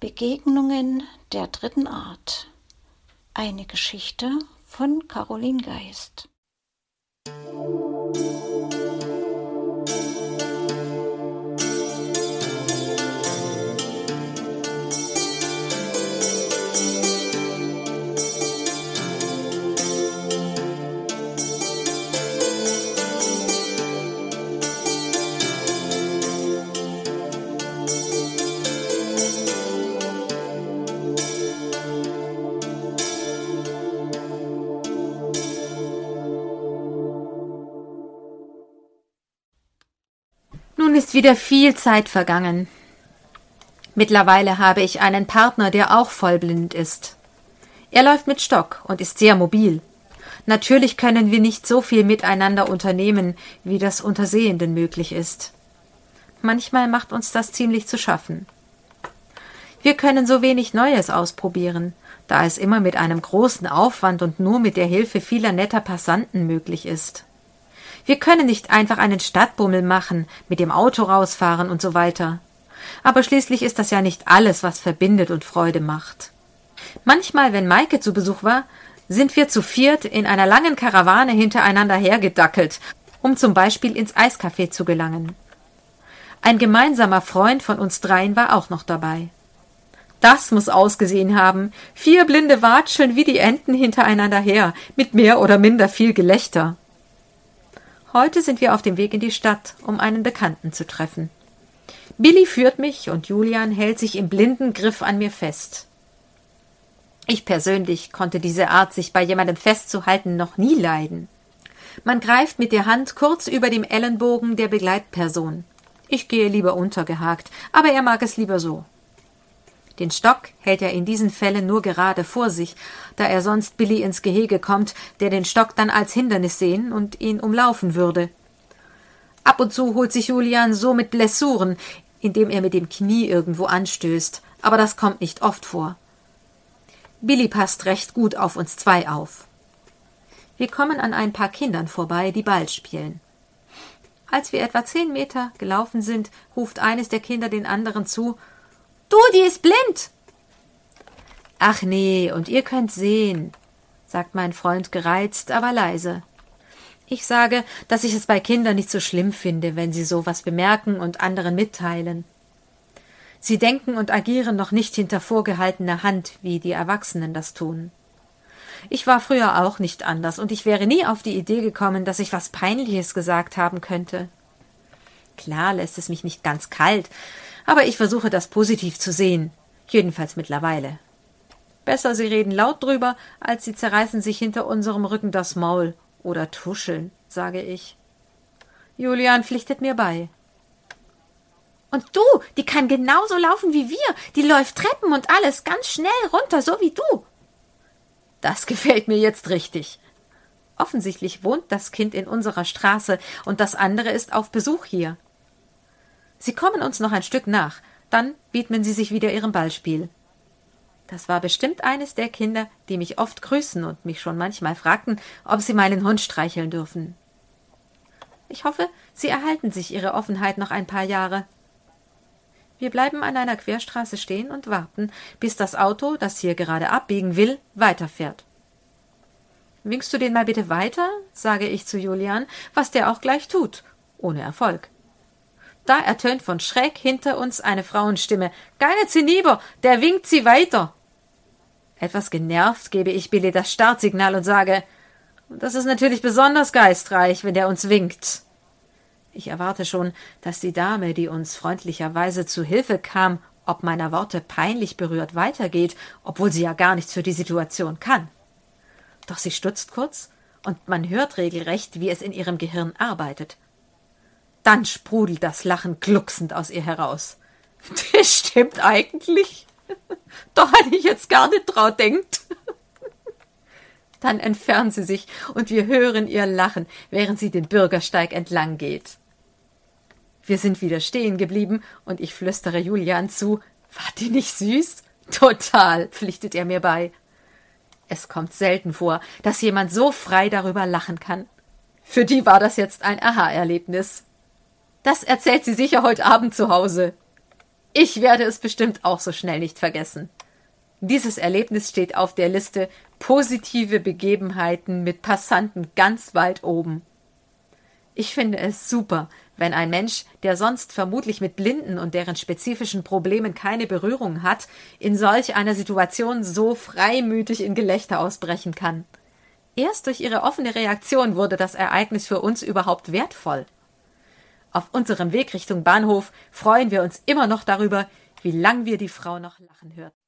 Begegnungen der dritten Art. Eine Geschichte von Caroline Geist. Ist wieder viel Zeit vergangen. Mittlerweile habe ich einen Partner, der auch vollblind ist. Er läuft mit Stock und ist sehr mobil. Natürlich können wir nicht so viel miteinander unternehmen, wie das unter Sehenden möglich ist. Manchmal macht uns das ziemlich zu schaffen. Wir können so wenig Neues ausprobieren, da es immer mit einem großen Aufwand und nur mit der Hilfe vieler netter Passanten möglich ist. Wir können nicht einfach einen Stadtbummel machen, mit dem Auto rausfahren und so weiter. Aber schließlich ist das ja nicht alles, was verbindet und Freude macht. Manchmal, wenn Maike zu Besuch war, sind wir zu viert in einer langen Karawane hintereinander hergedackelt, um zum Beispiel ins Eiscafé zu gelangen. Ein gemeinsamer Freund von uns dreien war auch noch dabei. Das muss ausgesehen haben. Vier blinde Watscheln wie die Enten hintereinander her, mit mehr oder minder viel Gelächter. Heute sind wir auf dem Weg in die Stadt, um einen Bekannten zu treffen. Billy führt mich und Julian hält sich im blinden Griff an mir fest. Ich persönlich konnte diese Art, sich bei jemandem festzuhalten, noch nie leiden. Man greift mit der Hand kurz über dem Ellenbogen der Begleitperson. Ich gehe lieber untergehakt, aber er mag es lieber so. Den Stock hält er in diesen Fällen nur gerade vor sich, da er sonst Billy ins Gehege kommt, der den Stock dann als Hindernis sehen und ihn umlaufen würde. Ab und zu holt sich Julian so mit Blessuren, indem er mit dem Knie irgendwo anstößt, aber das kommt nicht oft vor. Billy passt recht gut auf uns zwei auf. Wir kommen an ein paar Kindern vorbei, die Ball spielen. Als wir etwa zehn Meter gelaufen sind, ruft eines der Kinder den anderen zu Du, die ist blind. Ach nee, und ihr könnt sehen, sagt mein Freund gereizt, aber leise. Ich sage, dass ich es bei Kindern nicht so schlimm finde, wenn sie sowas bemerken und anderen mitteilen. Sie denken und agieren noch nicht hinter vorgehaltener Hand, wie die Erwachsenen das tun. Ich war früher auch nicht anders, und ich wäre nie auf die Idee gekommen, dass ich was Peinliches gesagt haben könnte. Klar lässt es mich nicht ganz kalt, aber ich versuche das positiv zu sehen, jedenfalls mittlerweile. Besser, sie reden laut drüber, als sie zerreißen sich hinter unserem Rücken das Maul oder tuscheln, sage ich. Julian pflichtet mir bei. Und du, die kann genauso laufen wie wir, die läuft Treppen und alles ganz schnell runter, so wie du. Das gefällt mir jetzt richtig. Offensichtlich wohnt das Kind in unserer Straße und das andere ist auf Besuch hier. Sie kommen uns noch ein Stück nach, dann widmen sie sich wieder ihrem Ballspiel. Das war bestimmt eines der Kinder, die mich oft grüßen und mich schon manchmal fragten, ob sie meinen Hund streicheln dürfen. Ich hoffe, sie erhalten sich ihre Offenheit noch ein paar Jahre. Wir bleiben an einer Querstraße stehen und warten, bis das Auto, das hier gerade abbiegen will, weiterfährt. Winkst du den mal bitte weiter? sage ich zu Julian, was der auch gleich tut, ohne Erfolg. Da ertönt von schräg hinter uns eine Frauenstimme. Keine Zinniber, der winkt sie weiter. Etwas genervt gebe ich Billy das Startsignal und sage, das ist natürlich besonders geistreich, wenn der uns winkt. Ich erwarte schon, dass die Dame, die uns freundlicherweise zu Hilfe kam, ob meiner Worte peinlich berührt weitergeht, obwohl sie ja gar nichts für die Situation kann. Doch sie stutzt kurz, und man hört regelrecht, wie es in ihrem Gehirn arbeitet. Dann sprudelt das Lachen glucksend aus ihr heraus. Das stimmt eigentlich. Da hätte ich jetzt gar nicht drauf denkt. Dann entfernt sie sich und wir hören ihr Lachen, während sie den Bürgersteig entlang geht. Wir sind wieder stehen geblieben und ich flüstere Julian zu. War die nicht süß? Total, pflichtet er mir bei. Es kommt selten vor, dass jemand so frei darüber lachen kann. Für die war das jetzt ein Aha-Erlebnis. Das erzählt sie sicher heute Abend zu Hause. Ich werde es bestimmt auch so schnell nicht vergessen. Dieses Erlebnis steht auf der Liste positive Begebenheiten mit Passanten ganz weit oben. Ich finde es super, wenn ein Mensch, der sonst vermutlich mit Blinden und deren spezifischen Problemen keine Berührung hat, in solch einer Situation so freimütig in Gelächter ausbrechen kann. Erst durch ihre offene Reaktion wurde das Ereignis für uns überhaupt wertvoll. Auf unserem Weg Richtung Bahnhof freuen wir uns immer noch darüber, wie lang wir die Frau noch lachen hörten.